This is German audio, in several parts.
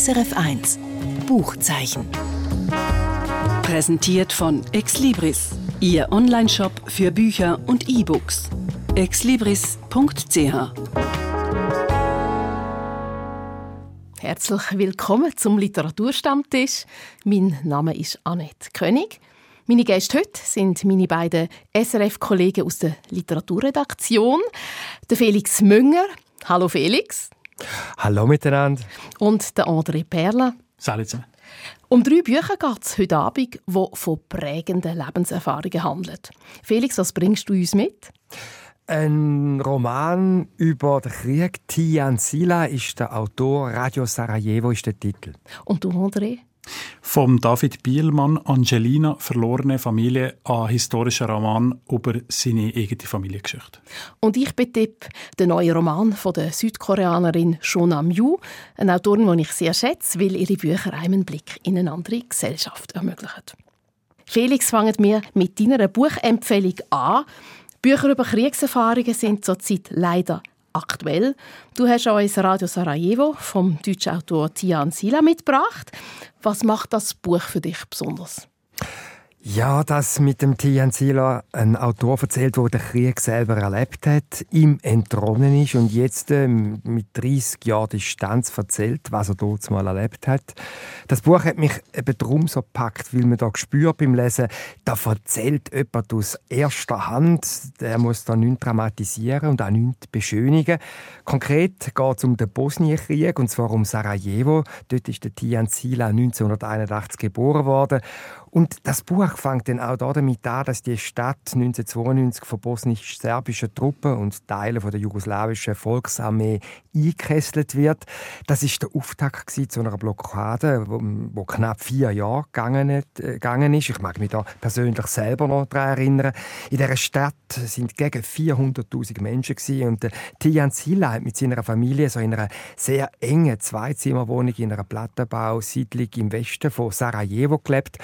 SRF 1 Buchzeichen. Präsentiert von Exlibris, Ihr Onlineshop für Bücher und E-Books. exlibris.ch Herzlich willkommen zum Literaturstammtisch. Mein Name ist Annette König. Meine Gäste heute sind meine beiden SRF-Kollegen aus der Literaturredaktion. Der Felix Münger. Hallo Felix. Hallo miteinander. Und der André Perla. Salut zusammen. Um drei Bücher geht es heute Abend, die von prägenden Lebenserfahrungen handeln. Felix, was bringst du uns mit? Ein Roman über den Krieg. Tian Sila ist der Autor, Radio Sarajevo ist der Titel. Und du, André? Vom David Bielmann Angelina verlorene Familie, ein historischer Roman über seine eigene Familiengeschichte. Und ich betippe den neuen Roman von der Südkoreanerin Shona Myu, eine Autorin, die ich sehr schätze, weil ihre Bücher einen Blick in eine andere Gesellschaft ermöglichen. Felix, fangen wir mit deiner Buchempfehlung an. Bücher über Kriegserfahrungen sind zurzeit leider aktuell. Du hast uns Radio Sarajevo vom deutschen Autor Tian Sila mitgebracht. Was macht das Buch für dich besonders? Ja, dass mit dem Tian Sila ein Autor erzählt, der den Krieg selber erlebt hat, ihm entronnen ist und jetzt äh, mit 30 Jahren Distanz erzählt, was er dort mal erlebt hat. Das Buch hat mich eben darum so gepackt, weil man da spürt beim Lesen, da erzählt jemand aus erster Hand, der muss da nichts dramatisieren und auch nichts beschönigen. Konkret geht es um den Bosnienkrieg und zwar um Sarajevo. Dort ist der Tian Sila 1981 geboren worden und das Buch fängt dann auch damit an, dass die Stadt 1992 von bosnisch-serbischen Truppen und Teilen der jugoslawischen Volksarmee eingekesselt wird. Das ist der Auftakt zu einer Blockade, wo, knapp vier Jahre gegangen, äh, gegangen ist. Ich mag mich da persönlich selber noch daran erinnern. In dieser Stadt sind gegen 400.000 Menschen und Tijan Silla hat mit seiner Familie so in einer sehr engen Zweizimmerwohnung in einer Plattenbausiedlung im Westen von Sarajevo gelebt.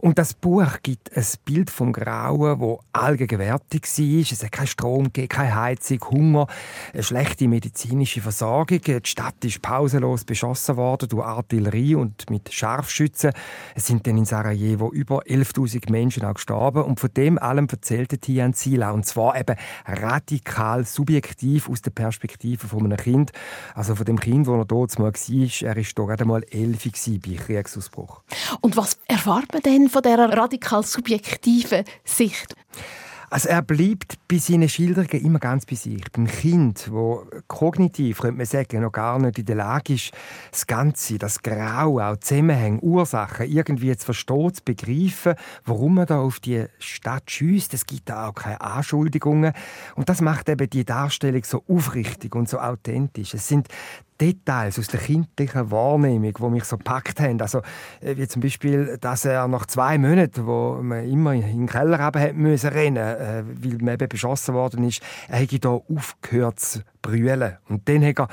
Und das Buch gibt ein Bild vom Grauen, wo allgegenwärtig war. Es hat keinen Strom, keine Heizung, Hunger, eine schlechte medizinische Versorgung. Die Stadt ist pausenlos beschossen worden durch Artillerie und mit Scharfschützen. Es sind dann in Sarajevo über 11.000 Menschen auch gestorben. Und von dem allem erzählte Tian Sila. Und zwar eben radikal subjektiv aus der Perspektive von einem Kind. Also von dem Kind, wo er dort mal war. Er war gerade mal elf bei Kriegsausbruch. Und was erfahrt man denn von dieser radikal subjektiven Sicht? Also er bleibt bei seinen Schilderungen immer ganz bei sich. Beim Kind, wo kognitiv, könnte man sagen, noch gar nicht in der Lage ist, das Ganze, das Grau, auch Zusammenhänge, Ursachen irgendwie zu verstehen, zu begreifen, warum man da auf die Stadt schießt. Es gibt da auch keine Anschuldigungen. Und das macht eben die Darstellung so aufrichtig und so authentisch. Es sind Details aus der kindlichen Wahrnehmung, die mich so gepackt haben. Also, äh, wie zum Beispiel, dass er nach zwei Monaten, wo man immer in den Keller haben müssen rennen, äh, weil man eben beschossen worden ist, er hätte da aufgehört zu brüllen. Und dann hat er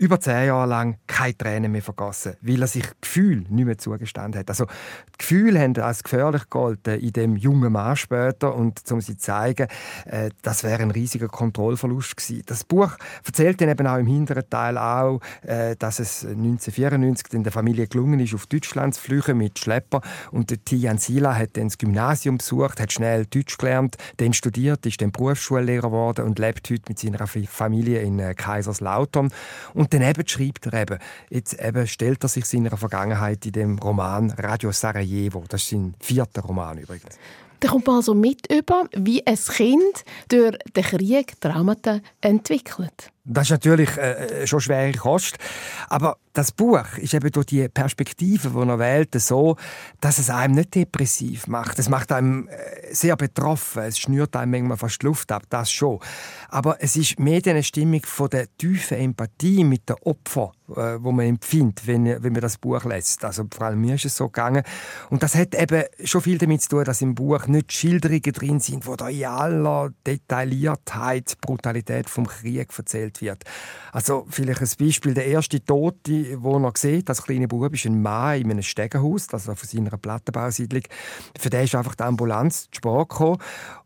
über zehn Jahre lang keine Tränen mehr vergessen, weil er sich Gefühl nicht mehr zugestanden hat. Also die Gefühle haben als gefährlich gegolten in dem jungen Mann später und um sie zu zeigen, äh, das wäre ein riesiger Kontrollverlust gewesen. Das Buch erzählt dann eben auch im hinteren Teil auch, äh, dass es 1994 in der Familie gelungen ist, auf Deutschland zu fliegen mit Schlepper und der Tian Sila hat dann das Gymnasium besucht, hat schnell Deutsch gelernt, dann studiert, ist dann Berufsschullehrer geworden und lebt heute mit seiner Familie in äh, Kaiserslautern und und dann schreibt er eben, jetzt eben stellt er sich seiner Vergangenheit in dem Roman Radio Sarajevo. Das ist sein vierter Roman übrigens. Da kommt man also mit über, wie ein Kind durch den Krieg Traumata entwickelt. Das ist natürlich äh, schon schwere Kost. Aber das Buch ist eben durch die Perspektive, die er wählt, so, dass es einem nicht depressiv macht. Es macht einem äh, sehr betroffen. Es schnürt einem manchmal fast Luft ab, das schon. Aber es ist mehr eine Stimmung von der tiefen Empathie mit den Opfern, äh, wo man empfindet, wenn, wenn man das Buch liest. Also vor allem mir ist es so gegangen. Und das hat eben schon viel damit zu tun, dass im Buch nicht Schilderungen drin sind, wo da in aller Detailliertheit Brutalität vom Krieg erzählt wird. Also vielleicht ein Beispiel, der erste Tote, wo er sieht, das kleine Bub ist ein Mann in einem Stegenhaus, also von seiner Plattenbausiedlung. Für den ist einfach die Ambulanz zu spät.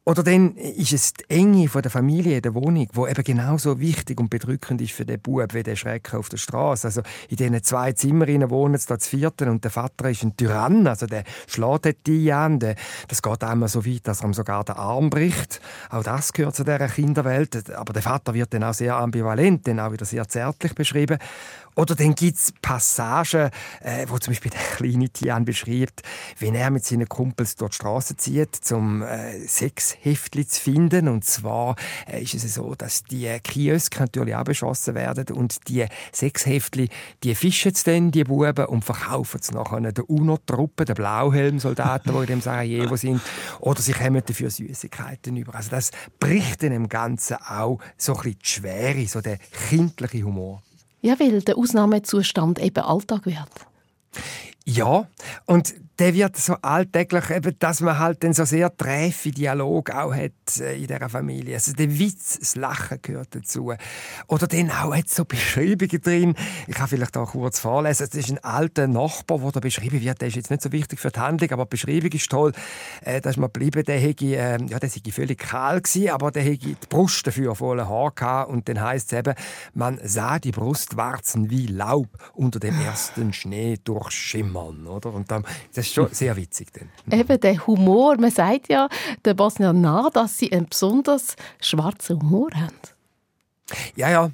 Oder dann ist es die Enge von der Familie der Wohnung, wo eben genauso wichtig und bedrückend ist für den Bub wie der Schrecken auf der Straße. Also in diesen zwei Zimmern wohnen sie da zu vierten und der Vater ist ein Tyrann, also der schlägt die an. Das geht einmal so weit, dass er ihm sogar den Arm bricht. Auch das gehört zu dieser Kinderwelt. Aber der Vater wird dann auch sehr ambivalent, dann auch wieder sehr zärtlich beschrieben. Oder dann gibt es Passagen, äh, wo zum Beispiel der kleine Tian beschreibt, wie er mit seinen Kumpels dort die Straße zieht, um äh, Sexheftli zu finden. Und zwar äh, ist es so, dass die Kioske natürlich auch beschossen werden und die Sexheftli, die fischen dann, die Buben, und verkaufen es nachher der UNO-Truppe, den Blauhelm-Soldaten, die in dem Sarajevo sind, oder sie kommen dafür Süßigkeiten über. Also das bricht in dem Ganzen auch so ein bisschen die Schwere, so der kindliche Humor. Ja, weil der Ausnahmezustand eben Alltag wird. Ja, und der wird so alltäglich, eben, dass man halt dann so sehr träfe Dialog auch hat äh, in dieser Familie. Also der Witz, das Lachen gehört dazu. Oder dann auch hat so Beschreibungen drin. Ich kann vielleicht auch kurz vorlesen. Es ist ein alter Nachbar, der da beschrieben wird. Der ist jetzt nicht so wichtig für die Handlung, aber die Beschreibung ist toll. Äh, da ist man geblieben, der hätte, äh, ja, der sei völlig kahl gewesen, aber der hätte die Brust dafür voller Haar gehabt. Und dann heisst es eben, man sah die Brustwarzen wie Laub unter dem ersten Schnee durchschimmern, oder? Und dann, das ist schon sehr witzig. Dann. Eben der Humor. Man sagt ja der Bosnier nach, dass sie einen besonders schwarzen Humor haben. Ja, ja.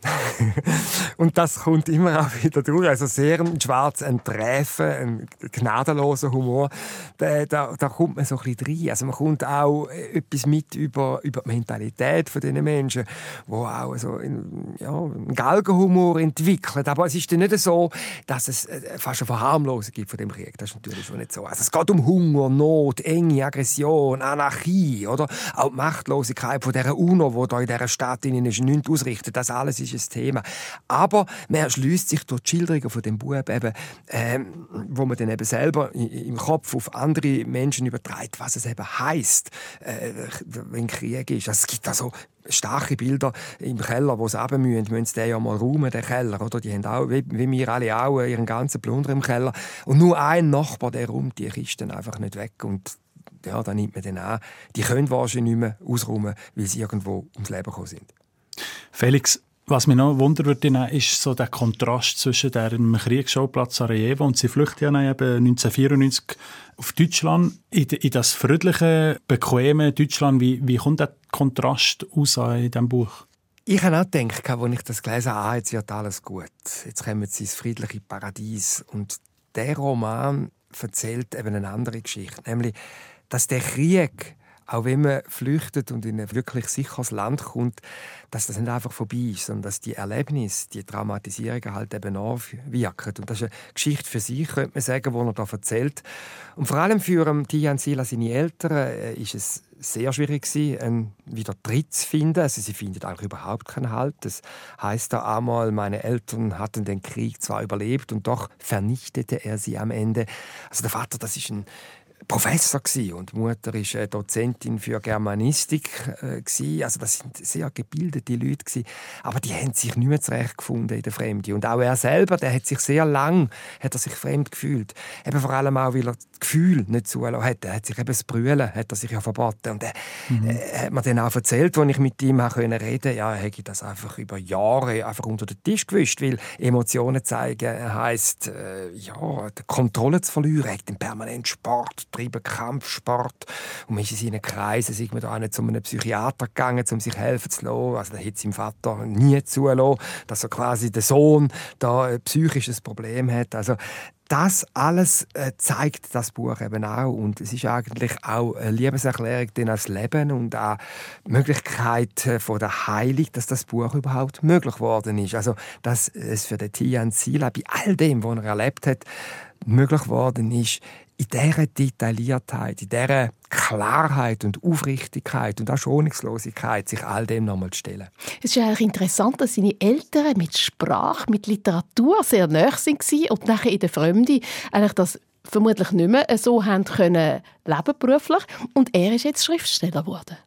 Und das kommt immer auch wieder durch. Also sehr ein schwarz, ein Träfen, ein gnadenloser Humor. Da, da, da, kommt man so ein bisschen rein. Also man kommt auch etwas mit über, über die Mentalität von diesen Menschen, wo auch so ein, ja, einen Galgenhumor entwickelt. Aber es ist dann nicht so, dass es äh, fast eine Verharmlosung gibt von dem Krieg. Das ist natürlich schon nicht so. Also es geht um Hunger, Not, Enge, Aggression, Anarchie, oder? Auch die Machtlosigkeit von dieser UNO, die da in dieser Stadt in nichts ausrichtet berichten. Das alles ist ein Thema. Aber man erschließt sich durch die Schilderungen von dem Buch eben, ähm, wo man dann eben selber im Kopf auf andere Menschen überträgt, was es eben heißt, äh, wenn Krieg ist. Also es gibt also starke Bilder im Keller, wo sie runter müssen, müssen sie den ja mal räumen, den Keller, oder? Die haben auch, wie, wie wir alle auch, ihren ganzen Plunder im Keller. Und nur ein Nachbar, der räumt die Kisten einfach nicht weg und ja, da nimmt man den an. Die können wahrscheinlich nicht mehr ausräumen, weil sie irgendwo ums Leben gekommen sind. Felix, was mich noch wundert, ist so der Kontrast zwischen dem Kriegsschauplatz Sarajevo und sie flüchten ja eben 1994 auf Deutschland, in, das friedliche, bequeme Deutschland. Wie, wie kommt der Kontrast aus in diesem Buch? Ich habe auch gedacht, als ich das gelesen habe, ah, jetzt wird alles gut. Jetzt kommen sie ins friedliche Paradies. Und der Roman erzählt eben eine andere Geschichte, nämlich, dass der Krieg auch wenn man flüchtet und in ein wirklich sicheres Land kommt, dass das nicht einfach vorbei ist, sondern dass die Erlebnisse, die Traumatisierungen halt eben nachwirken. Und das ist eine Geschichte für sich, könnte man sagen, die er da erzählt. Und vor allem für Tian Sila, seine Eltern, äh, ist es sehr schwierig gewesen, einen wieder Tritt zu finden. Also sie finden eigentlich überhaupt keinen Halt. Das heißt da einmal, meine Eltern hatten den Krieg zwar überlebt und doch vernichtete er sie am Ende. Also der Vater, das ist ein Professor gewesen und die Mutter ist äh, Dozentin für Germanistik äh, also das sind sehr gebildete Leute gewesen. aber die haben sich nicht mehr zurechtgefunden in der Fremde. Und auch er selber der hat sich sehr lang hat er sich fremd gefühlt. Eben vor allem auch weil er das Gefühl nicht zulassen hat. Er hat sich eben das Brüllen hat er sich ja verboten. Und er mhm. äh, hat mir dann auch erzählt als ich mit ihm reden konnte ja er hätte das einfach über Jahre einfach unter den Tisch gewischt weil Emotionen zeigen heisst ja die Kontrolle zu verlieren. Hat permanent Sport treiben Kampfsport. Und man ist in seinen Kreisen sind wir da nicht zu einem Psychiater gegangen, um sich helfen zu lassen. Also, da hätte sein Vater nie zulassen, dass er quasi der Sohn da ein psychisches Problem hat. Also, das alles äh, zeigt das Buch eben auch und es ist eigentlich auch eine Liebeserklärung denn als Leben und auch die Möglichkeit äh, von der Heilung, dass das Buch überhaupt möglich geworden ist. Also dass es für den Tian Sila bei all dem, was er erlebt hat, möglich geworden ist, in dieser Detailliertheit, in dieser Klarheit und Aufrichtigkeit und auch Schonungslosigkeit sich all dem nochmal zu stellen. Es ist eigentlich interessant, dass seine Eltern mit Sprache, mit Literatur sehr nahe waren und nachher in der Fremde eigentlich das vermutlich nicht mehr so haben können leben beruflich und er ist jetzt Schriftsteller geworden.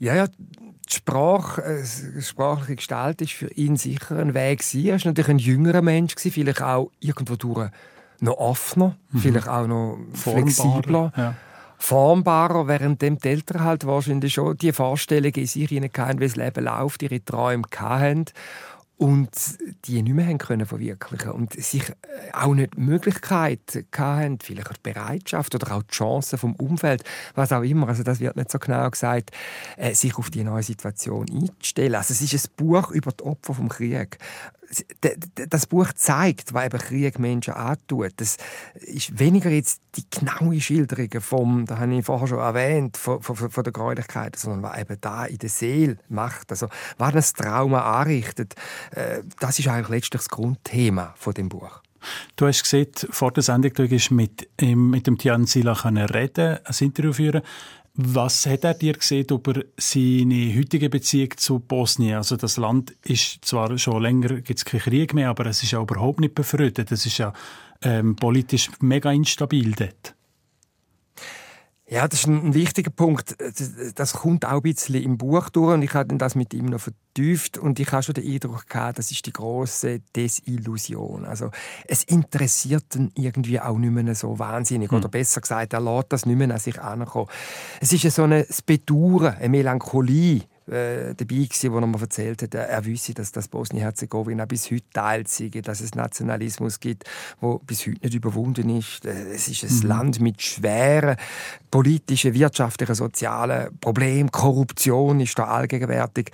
Ja, ja, die Sprache, äh, sprachliche Gestalt ist für ihn sicher ein Weg. Er war natürlich ein jüngerer Mensch, vielleicht auch irgendwo durch noch offener, mhm. vielleicht auch noch flexibler. Ja formbarer, während dem die Eltern halt wahrscheinlich schon die Vorstellungen in sich hinein wie das Leben läuft, ihre Träume hatten und die nicht mehr haben können verwirklichen und sich äh, auch nicht die Möglichkeit hatten, vielleicht auch die Bereitschaft oder auch die Chancen vom Umfeld, was auch immer, also das wird nicht so genau gesagt, äh, sich auf die neue Situation einzustellen. Also es ist ein Buch über die Opfer vom Krieg das Buch zeigt, was eben Krieg Menschen antut. Das ist weniger jetzt die genaue Schilderung vom, da habe ich vorher schon erwähnt, von, von, von der Gräulichkeit, sondern was eben da in der Seele macht. Also, was das Trauma anrichtet, äh, das ist eigentlich letztlich das Grundthema von dem Buch. Du hast gesehen, vor der Sendung, du mit, mit dem Tian Sila reden, ein Interview führen. Was hat er dir gesehen über seine heutige Beziehung zu Bosnien? Also das Land ist zwar schon länger, gibt es keinen Krieg mehr, aber es ist ja überhaupt nicht befreundet. Es ist ja ähm, politisch mega instabil dort. Ja, das ist ein wichtiger Punkt. Das kommt auch ein bisschen im Buch durch und ich habe das mit ihm noch vertieft und ich habe schon den Eindruck gehabt, das ist die große Desillusion. Also es interessiert ihn irgendwie auch nicht mehr so wahnsinnig hm. oder besser gesagt, er lässt das nicht mehr an sich ankommen. Es ist so ein Bedauern, eine Melancholie, äh, dabei gewesen, wo er mir erzählt hat, er wisse, dass das Bosnien-Herzegowina bis heute teilt sei, dass es Nationalismus gibt, wo bis heute nicht überwunden ist. Äh, es ist ein mhm. Land mit schweren politischen, wirtschaftlichen, sozialen Problemen. Korruption ist da allgegenwärtig.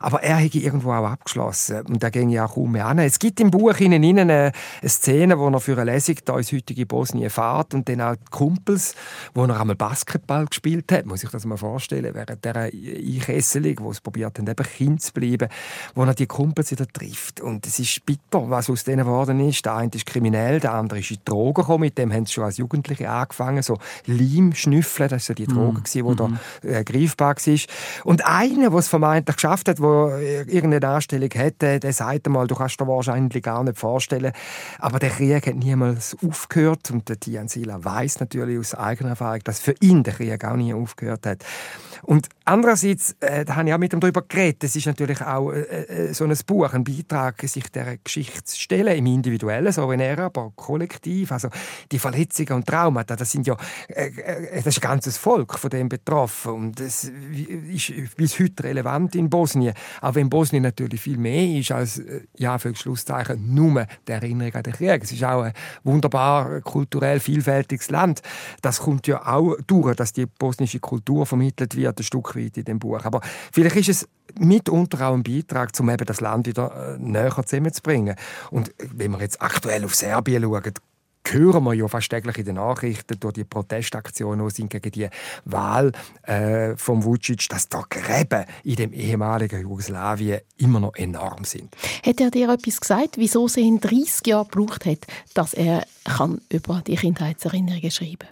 Aber er hätte irgendwo auch abgeschlossen und da ging ja auch kaum mehr an. Es gibt im Buch innen eine, eine Szene, wo er für eine Lesung da ins heutige Bosnien fährt und dann auch die Kumpels, wo er einmal Basketball gespielt hat, muss ich das mal vorstellen, während der Einkesselung Beziehung, wo es probiert haben, eben Kind zu bleiben, wo er die Kumpels wieder trifft. Und es ist bitter, was aus denen geworden ist. Der eine ist kriminell, der andere ist in die Drogen gekommen. Mit dem haben sie schon als Jugendliche angefangen, so Leim schnüffeln. Das war so die Droge, mm. die mm da äh, greifbar war. Und einer, der es vermeintlich geschafft hat, der irgendeine Anstellung hätte, der sagt einmal, du kannst dir wahrscheinlich gar nicht vorstellen. Aber der Krieg hat niemals aufgehört. Und der Tian Sila weiß natürlich aus eigener Erfahrung, dass für ihn der Krieg auch nie aufgehört hat. Und andererseits, äh, da habe ich auch mit ihm darüber geredet, es ist natürlich auch äh, äh, so ein Buch, ein Beitrag, sich der Geschichte zu stellen, im Individuellen, so wie er, aber kollektiv. Also die Verletzungen und Traumata, das sind ja, äh, äh, das ist ganzes Volk von dem betroffen und das ist bis heute relevant in Bosnien. Auch wenn Bosnien natürlich viel mehr ist als, äh, ja, für Schlusszeichen, nur die Erinnerung an den Krieg. Es ist auch ein wunderbar kulturell vielfältiges Land. Das kommt ja auch durch, dass die bosnische Kultur vermittelt wird, ein Stück weit in dem Buch. Aber vielleicht ist es mitunter auch ein Beitrag, um eben das Land wieder äh, näher zusammenzubringen. Und wenn wir jetzt aktuell auf Serbien schauen, hören wir ja fast täglich in den Nachrichten durch die Protestaktionen sind gegen die Wahl äh, von Vucic, dass da Gräben in dem ehemaligen Jugoslawien immer noch enorm sind. Hat er dir etwas gesagt, wieso es ihn 30 Jahre gebraucht hat, dass er kann über die Kindheitserinnerungen schreiben?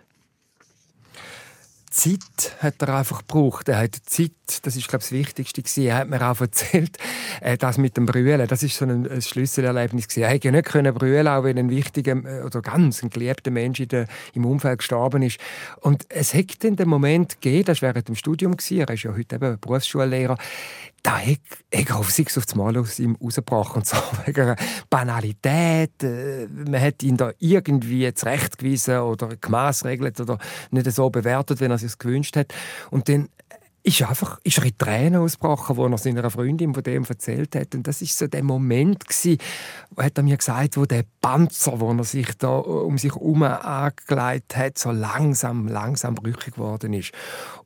Zeit hat er einfach gebraucht. Er hat Zeit, das ist glaube ich, das Wichtigste Er hat mir auch erzählt, äh, das mit dem Brühlen, das ist so ein, ein Schlüsselerlebnis gewesen. Er hätte ja nicht können brüllen, auch wenn ein wichtiger äh, oder ganz ein geliebter Mensch in der, im Umfeld gestorben ist. Und es hätte in dem Moment gegeben, das war während dem Studium gewesen, er ist ja heute eben Berufsschullehrer, da hat auf sich auf das Mal aus ihm rausgebrochen. Und so wegen Banalität. Äh, man hat ihn da irgendwie zurechtgewiesen oder gemaßregelt oder nicht so bewertet, wie er sich gewünscht hat. Und dann ist einfach ist er in Tränen ausgebrochen, wo er seiner Freundin von dem erzählt hat. Und das ist so der Moment gewesen, wo hat er mir gesagt, wo der Panzer, wo er sich da um sich herum angelegt hat, so langsam, langsam brüchig geworden ist.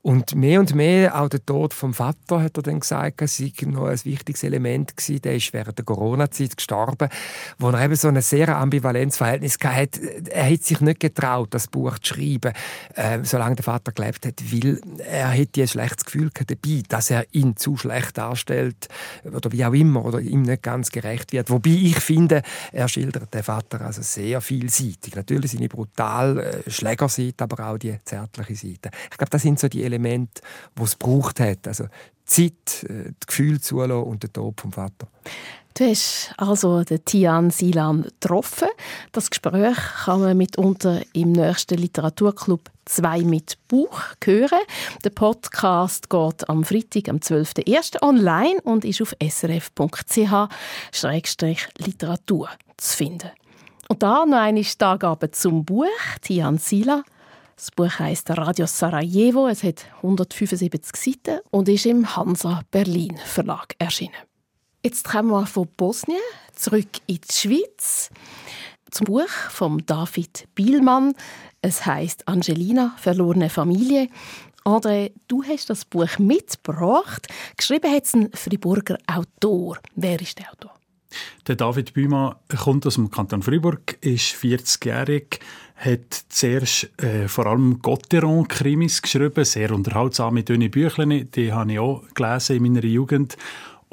Und mehr und mehr, auch der Tod vom Vater, hat er dann gesagt, sei noch ein wichtiges Element gewesen. Der ist während der Corona-Zeit gestorben, wo er eben so ein sehr ambivalentes Verhältnis hatte. Er hat sich nicht getraut, das Buch zu schreiben, äh, solange der Vater gelebt hat, weil er hätte ein schlechtes Gefühl dabei, dass er ihn zu schlecht darstellt oder wie auch immer oder ihm nicht ganz gerecht wird. Wobei ich finde, er schildert den Vater also sehr vielseitig. Natürlich seine brutal äh, Schlägerseite, aber auch die zärtliche Seite. Ich glaube, das sind so die Elemente, Element, das es braucht hat. Also Zeit, äh, das Gefühl zulassen und der Tod vom Vater. Du hast also den Tian Silan getroffen. Das Gespräch kann man mitunter im nächsten Literaturclub «Zwei mit Buch» hören. Der Podcast geht am Freitag, am 12.01. online und ist auf srf.ch-literatur zu finden. Und da noch eine Angabe zum Buch Tian Sila. Das Buch heißt Radio Sarajevo. Es hat 175 Seiten und ist im Hansa Berlin Verlag erschienen. Jetzt kommen wir von Bosnien zurück in die Schweiz zum Buch von David Bielmann. Es heißt Angelina, verlorene Familie. André, du hast das Buch mitgebracht. Geschrieben hat es ein Friburger Autor. Wer ist der Autor? Der David Bühmann kommt aus dem Kanton Fribourg, ist 40-jährig, hat zuerst äh, vor allem Gotteron-Krimis geschrieben, sehr unterhaltsame, dünne Bücher. Die habe ich auch gelesen in meiner Jugend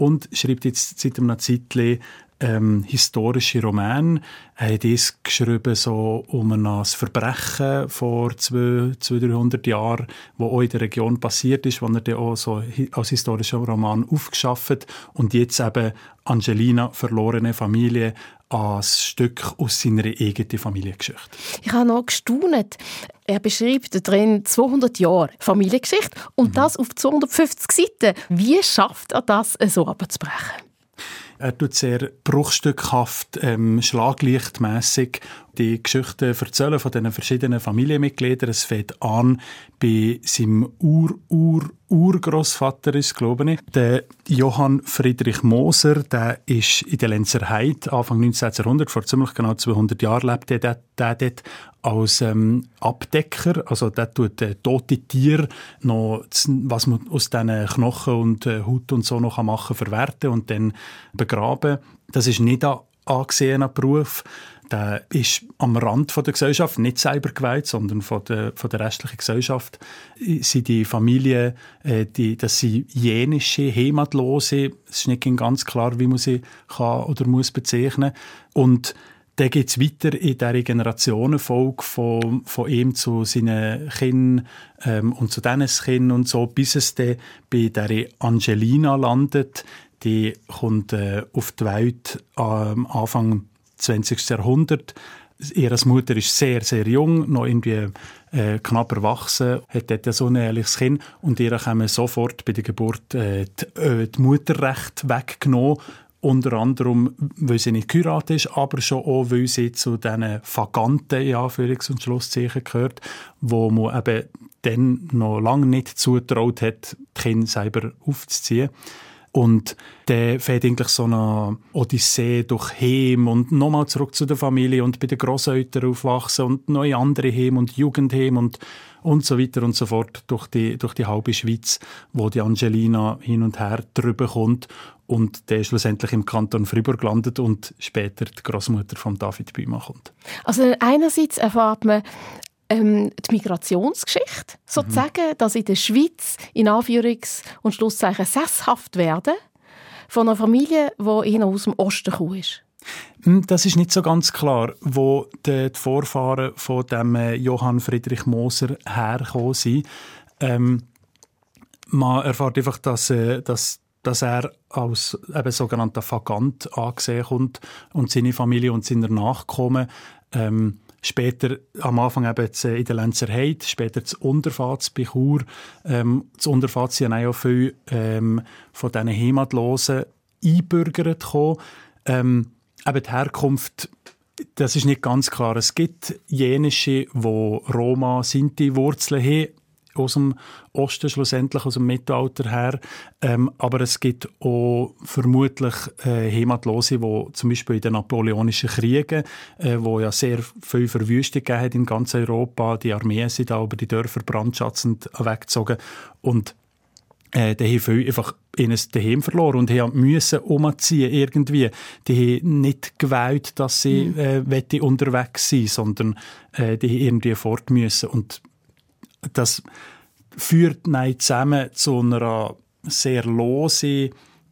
und schreibt jetzt seit einem Zeitchen ähm, historische Roman. Er hat es geschrieben so um ein Verbrechen vor 200, 300 Jahren, wo auch in der Region passiert ist, wo er dann auch so als historischer Roman aufgeschafft und jetzt eben Angelina, verlorene Familie, als Stück aus seiner eigenen Familiengeschichte. Ich habe noch gestaunt. Er beschreibt darin 200 Jahre Familiengeschichte und mhm. das auf 250 Seiten. Wie schafft er das, so abzubrechen? Er tut sehr bruchstückhaft, ähm, schlaglichtmässig die Geschichten erzählen von den verschiedenen Familienmitgliedern. Es fängt an bei seinem Ur-Ur-Urgroßvater, ist glaube ich. Der Johann Friedrich Moser, der ist in der Lenzer Heid Anfang 19. Jahrhundert, vor ziemlich genau 200 Jahren lebte der, der dort als ähm, Abdecker, also der tut äh, tote Tiere noch, was man aus diesen Knochen und äh, Haut und so noch machen verwerten und dann begraben. Das ist nicht ein angesehener Beruf der ist am Rand von der Gesellschaft, nicht selber geweiht, sondern von der, von der restlichen Gesellschaft. Sind die Familien, äh, die, das sind jenische, heimatlose, es ist nicht ganz klar, wie man sie kann oder muss bezeichnen. Und dann geht es weiter in dieser Generationenfolge von, von ihm zu seinen Kindern ähm, und zu diesen Kindern und so, bis es dann bei der Angelina landet. Die kommt äh, auf die Welt am Anfang 20. Jahrhundert. Ihre Mutter ist sehr, sehr jung, noch irgendwie äh, knapp erwachsen, hat dort so ein ehrliches Kind und ihr haben sofort bei der Geburt äh, die, äh, die Mutterrecht weggenommen unter anderem, weil sie nicht geheiratet ist, aber schon auch, weil sie zu diesen Vaganten, in Anführungs- und Schlusszeichen gehört, wo man eben dann noch lange nicht zutraut hat, die Kinder selber aufzuziehen. Und der fährt eigentlich so eine Odyssee durch Heim und nochmal zurück zu der Familie und bei den Großeltern aufwachsen und neue andere Heim und Jugendheim und und so weiter und so fort durch die, durch die halbe Schweiz, wo die Angelina hin und her drüber kommt und der schlussendlich im Kanton Fribourg landet und später die Großmutter von David Bühmann kommt. Also einerseits erfahrt man ähm, die Migrationsgeschichte, sozusagen, mhm. dass in der Schweiz in Anführungs- und Schlusszeichen sesshaft werden von einer Familie, die eher aus dem Osten ist. Hm, das ist nicht so ganz klar, wo die Vorfahren von dem äh, Johann Friedrich Moser hergekommen sind. Ähm, man erfährt einfach, dass, äh, dass, dass er als eben sogenannter Vagant angesehen kommt und seine Familie und seine Nachkommen ähm, Später am Anfang eben in der Lenzer Heide, später das Unterfahrt bei Chur. Ähm, das Unterfahrt sind auch viele ähm, von diesen Heimatlosen einbürgert gekommen. Ähm, eben die Herkunft, das ist nicht ganz klar. Es gibt jenische, die Roma, Sinti Wurzeln haben, aus dem Osten schlussendlich, aus dem Mittelalter her. Ähm, aber es gibt auch vermutlich äh, Heimatlose, die zum Beispiel in den Napoleonischen Kriegen, äh, wo ja sehr viel Verwüstung gegeben hat in ganz Europa, die Armeen sind da über die Dörfer brandschatzend weggezogen und äh, die haben viel einfach ihnen daheim verloren und haben müssen umziehen irgendwie. Die haben nicht gewählt, dass sie mhm. äh, unterwegs sind, sondern äh, die haben irgendwie fort müssen und das führt nein zusammen zu einer sehr lose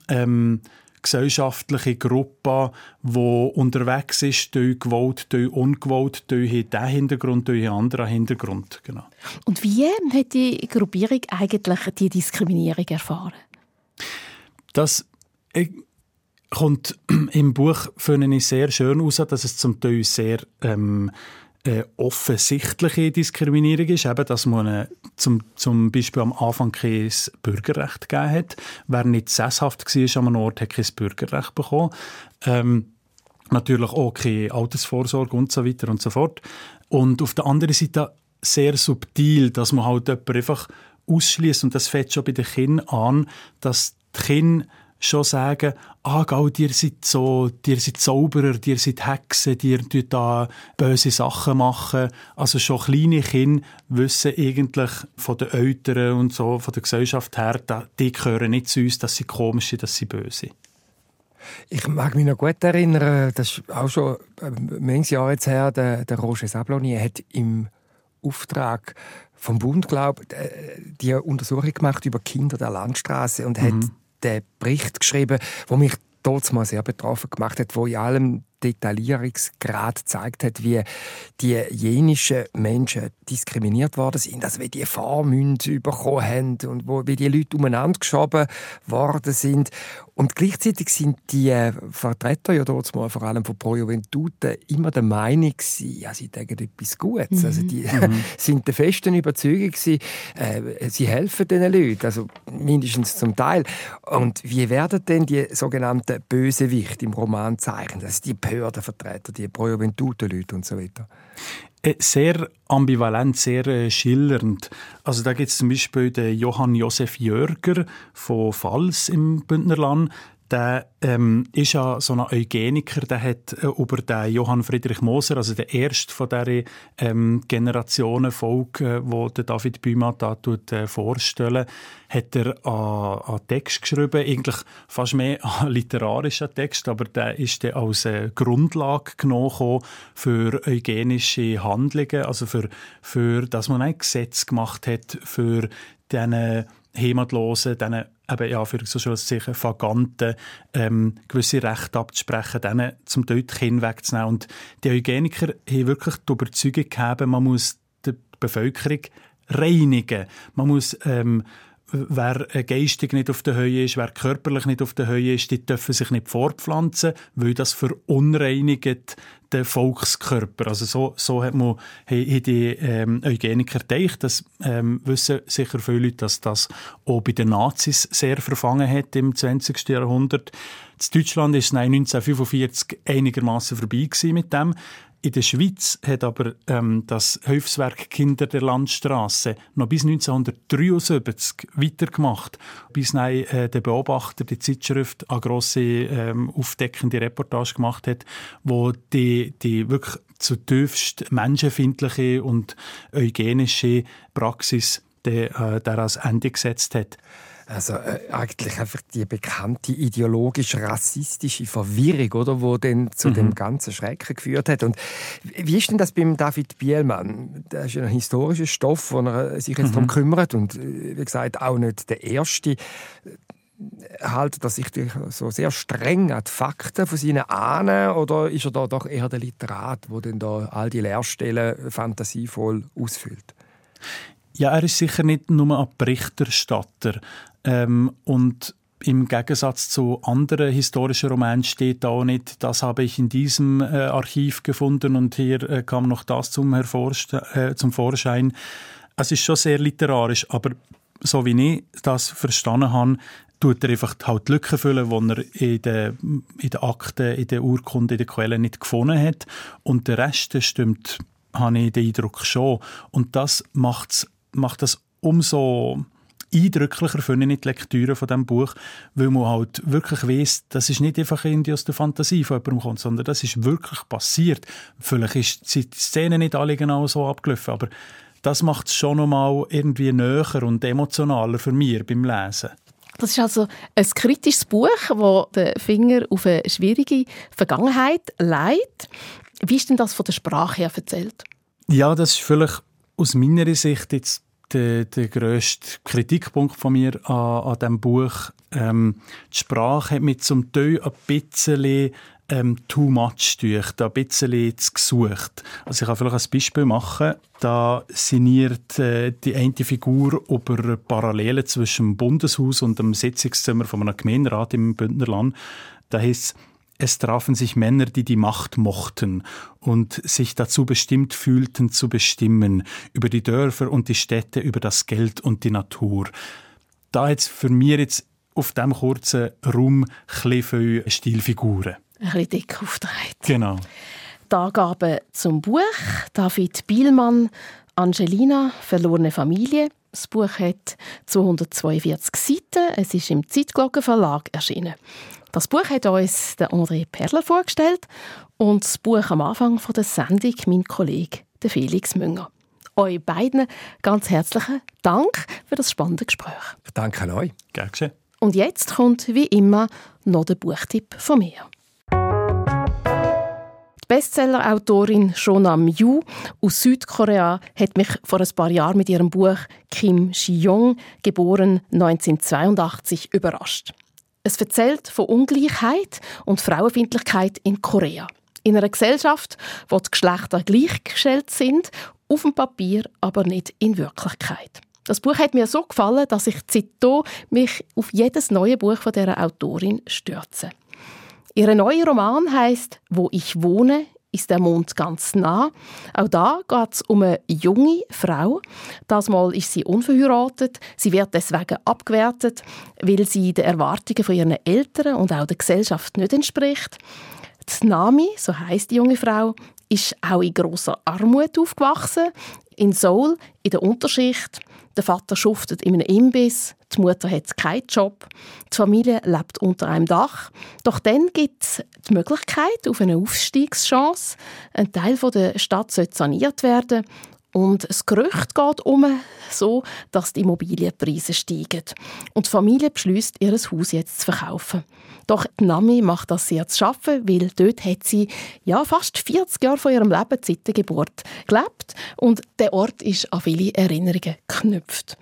ähm, gesellschaftliche Gruppe, die unterwegs ist, durch gewollt, durch ungewollt, durch diesen Hintergrund, durch einen anderen Hintergrund. Genau. Und wie hat die Gruppierung eigentlich die Diskriminierung erfahren? Das, äh, kommt im Buch finde ich sehr schön aus, dass es zum Teil sehr ähm, äh, offensichtliche Diskriminierung ist, eben, dass man eine, zum, zum Beispiel am Anfang kein Bürgerrecht gegeben hat. Wer nicht sesshaft war an einem Ort, hat kein Bürgerrecht bekommen. Ähm, natürlich auch keine Altersvorsorge und so weiter und so fort. Und auf der anderen Seite sehr subtil, dass man halt jemanden einfach ausschließt und das fängt schon bei den Kindern an, dass die Kinder schon sagen, ah, gell, ihr seid so, ihr seid Zauberer, ihr seid Hexen, ihr tut da böse Sachen machen. Also schon kleine Kinder wissen eigentlich von den Eltern und so, von der Gesellschaft her, die gehören nicht zu uns, dass sie komisch sind, dass sie böse sind. Ich mag mich noch gut erinnern, das ist auch schon ein Jahre jetzt her, der, der Roger Sabloni hat im Auftrag vom Bund, glaube die Untersuchung gemacht über Kinder der Landstraße und mhm. hat den Bericht geschrieben, wo mich mal sehr betroffen gemacht hat, wo in allem Detaillierungsgrad gezeigt hat, wie die jenischen Menschen diskriminiert worden sind, also wie die Fahrmünze bekommen haben und wo, wie die Leute umeinander geschoben worden sind. Und gleichzeitig sind die äh, Vertreter ja dort mal vor allem von Pro Juventute immer der Meinung gewesen, ja, sie denken etwas Gutes. Mhm. Also die mhm. sind der festen Überzeugung gewesen, äh, sie helfen diesen Leuten, also mindestens zum Teil. Und wie werden denn die sogenannten Bösewichte im Roman zeichnen? Also die Behördenvertreter, die Pro Juventute-Leute und so weiter. Äh, sehr ambivalent, sehr äh, schillernd. Also da gibt es zum Beispiel den Johann Josef Jörger von Pfalz im Bündnerland der ähm, ist ja so ein Eugeniker, der hat äh, über den Johann Friedrich Moser, also der erste von dieser ähm, Generationenfolge, äh, wo der David Bühmann da tut, äh, vorstellen, hat er an, Text geschrieben, eigentlich fast mehr an literarischen Text, aber der ist dann als äh, Grundlage genommen für eugenische Handlungen, also für, für dass man ein Gesetz gemacht hat für diese Heimatlosen, diesen eben so sicher Vaganten ähm, gewisse Rechte abzusprechen, denen zum Teil die wegzunehmen. Und die Eugeniker haben wirklich die Überzeugung gehabt, man muss die Bevölkerung reinigen. Man muss ähm, wer geistig nicht auf der Höhe ist, wer körperlich nicht auf der Höhe ist, die dürfen sich nicht fortpflanzen, weil das verunreinigt den Volkskörper. Also so, so hat man hat die ähm, Eugeniker gedacht. Das ähm, wissen sicher viele Leute, dass das auch bei den Nazis sehr verfangen hat im 20. Jahrhundert. In Deutschland ist es 1945 einigermaßen vorbei mit dem. In der Schweiz hat aber ähm, das Hilfswerk Kinder der Landstraße noch bis 1973 weitergemacht, bis nein, äh, der Beobachter die Zeitschrift eine grosse ähm, aufdeckende Reportage gemacht hat, wo die, die wirklich zutiefst menschenfindliche und eugenische Praxis der, äh, der als Ende gesetzt hat. Also äh, eigentlich einfach die bekannte ideologisch-rassistische Verwirrung, oder, wo dann zu mhm. dem ganzen Schrecken geführt hat. Und wie ist denn das beim David Bielmann? Das ist ein historischer Stoff, wo er sich jetzt mhm. darum kümmert und äh, wie gesagt auch nicht der erste haltet er sich so sehr streng an die Fakten von seinen Ahnen oder ist er da doch eher der Literat, wo dann da all die Leerstellen fantasievoll ausfüllt? Ja, er ist sicher nicht nur ein Berichterstatter. Ähm, und im Gegensatz zu anderen historischen Romanen steht da auch nicht, das habe ich in diesem äh, Archiv gefunden und hier äh, kam noch das zum, äh, zum Vorschein. Es ist schon sehr literarisch, aber so wie ich das verstanden habe, tut er einfach halt die Lücken füllen, die er in den, in den Akten, in den Urkunden, in den Quellen nicht gefunden hat. Und der Rest stimmt, habe ich den Eindruck schon. Und das macht das umso eindrücklicher finde ich die Lektüre von diesem Buch, weil man halt wirklich weiss, das ist nicht einfach irgendwie aus der Fantasie von jemandem kommt, sondern das ist wirklich passiert. Vielleicht ist die Szene nicht alle genau so abgelaufen, aber das macht es schon nochmal irgendwie näher und emotionaler für mich beim Lesen. Das ist also ein kritisches Buch, das den Finger auf eine schwierige Vergangenheit legt. Wie ist denn das von der Sprache her erzählt? Ja, das ist vielleicht aus meiner Sicht jetzt der, der grösste Kritikpunkt von mir an, an diesem Buch. Ähm, die Sprache hat mich zum Teil ein bisschen ähm, too much da ein bisschen zu gesucht. Also ich kann vielleicht ein Beispiel machen. Da sinniert äh, die eine Figur über Parallelen zwischen dem Bundeshaus und dem Sitzungszimmer von einem Gemeinderat im Bündnerland Da heißt es trafen sich Männer, die die Macht mochten und sich dazu bestimmt fühlten zu bestimmen, über die Dörfer und die Städte, über das Geld und die Natur. Da jetzt für mich jetzt auf diesem kurzen Raum viele Stilfiguren. Ein bisschen dick aufgetragen. Genau. Die Angaben zum Buch. David Bielmann, Angelina, Verlorene Familie. Das Buch hat 242 Seiten. Es ist im Zeitglocken Verlag erschienen. Das Buch hat uns der André Perler vorgestellt und das Buch am Anfang von der Sendung mein Kollege der Felix Münger. Euch beiden ganz herzlichen Dank für das spannende Gespräch. Ich danke euch. Gerne geschehen. Und jetzt kommt wie immer noch der Buchtipp von mir. Die Bestsellerautorin Shonam Yu aus Südkorea hat mich vor ein paar Jahren mit ihrem Buch Kim Shi-young, geboren 1982, überrascht. Es erzählt von Ungleichheit und Frauenfindlichkeit in Korea. In einer Gesellschaft, wo die Geschlechter gleichgestellt sind, auf dem Papier, aber nicht in Wirklichkeit. Das Buch hat mir so gefallen, dass ich seitdem mich auf jedes neue Buch von dieser Autorin stürze. Ihr neuer Roman heißt «Wo ich wohne» ist der Mond ganz nah. Auch da geht es um eine junge Frau. Das Mal ist sie unverheiratet. Sie wird deswegen abgewertet, weil sie den Erwartungen von ihren Eltern und auch der Gesellschaft nicht entspricht. Die Nami, so heißt die junge Frau, ist auch in großer Armut aufgewachsen. In Seoul, in der Unterschicht. Der Vater schuftet in einem Imbiss, die Mutter hat keinen Job, die Familie lebt unter einem Dach. Doch dann gibt es die Möglichkeit auf eine Aufstiegschance. Ein Teil der Stadt soll saniert werden und das Gerücht geht um, so, dass die Immobilienpreise steigen. Und die Familie beschließt, ihr Haus jetzt zu verkaufen. Doch die Nami macht das sehr zu schaffen, weil dort hat sie ja, fast 40 Jahre von ihrem Leben seit der Geburt gelebt und der Ort ist an viele Erinnerungen geknüpft.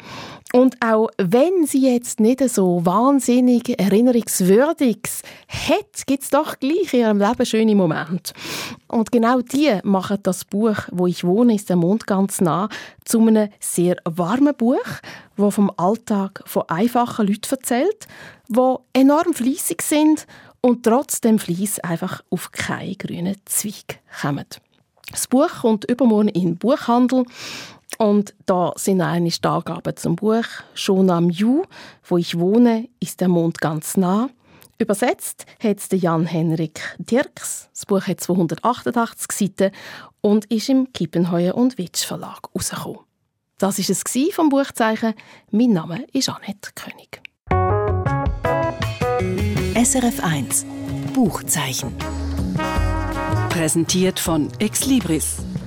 Und auch wenn sie jetzt nicht so wahnsinnig erinnerungswürdiges hat, gibt es doch gleich in ihrem Leben schöne Momente. Und genau die machen das Buch, wo ich wohne, ist der Mond ganz nah, zu einem sehr warmen Buch, wo vom Alltag von einfachen Leuten erzählt, wo enorm fließig sind und trotzdem Fließ einfach auf keinen grünen Zweig kommen. Das Buch kommt übermorgen in den Buchhandel und da sind einige Angaben zum Buch. Schon am Ju, wo ich wohne, ist der Mond ganz nah. Übersetzt hat es Jan-Henrik Dirks. Das Buch hat 288 Seiten und ist im Kippenheuer und Witsch Verlag herausgekommen. Das war es vom Buchzeichen. Mein Name ist Annette König. SRF 1 Buchzeichen. Präsentiert von Exlibris,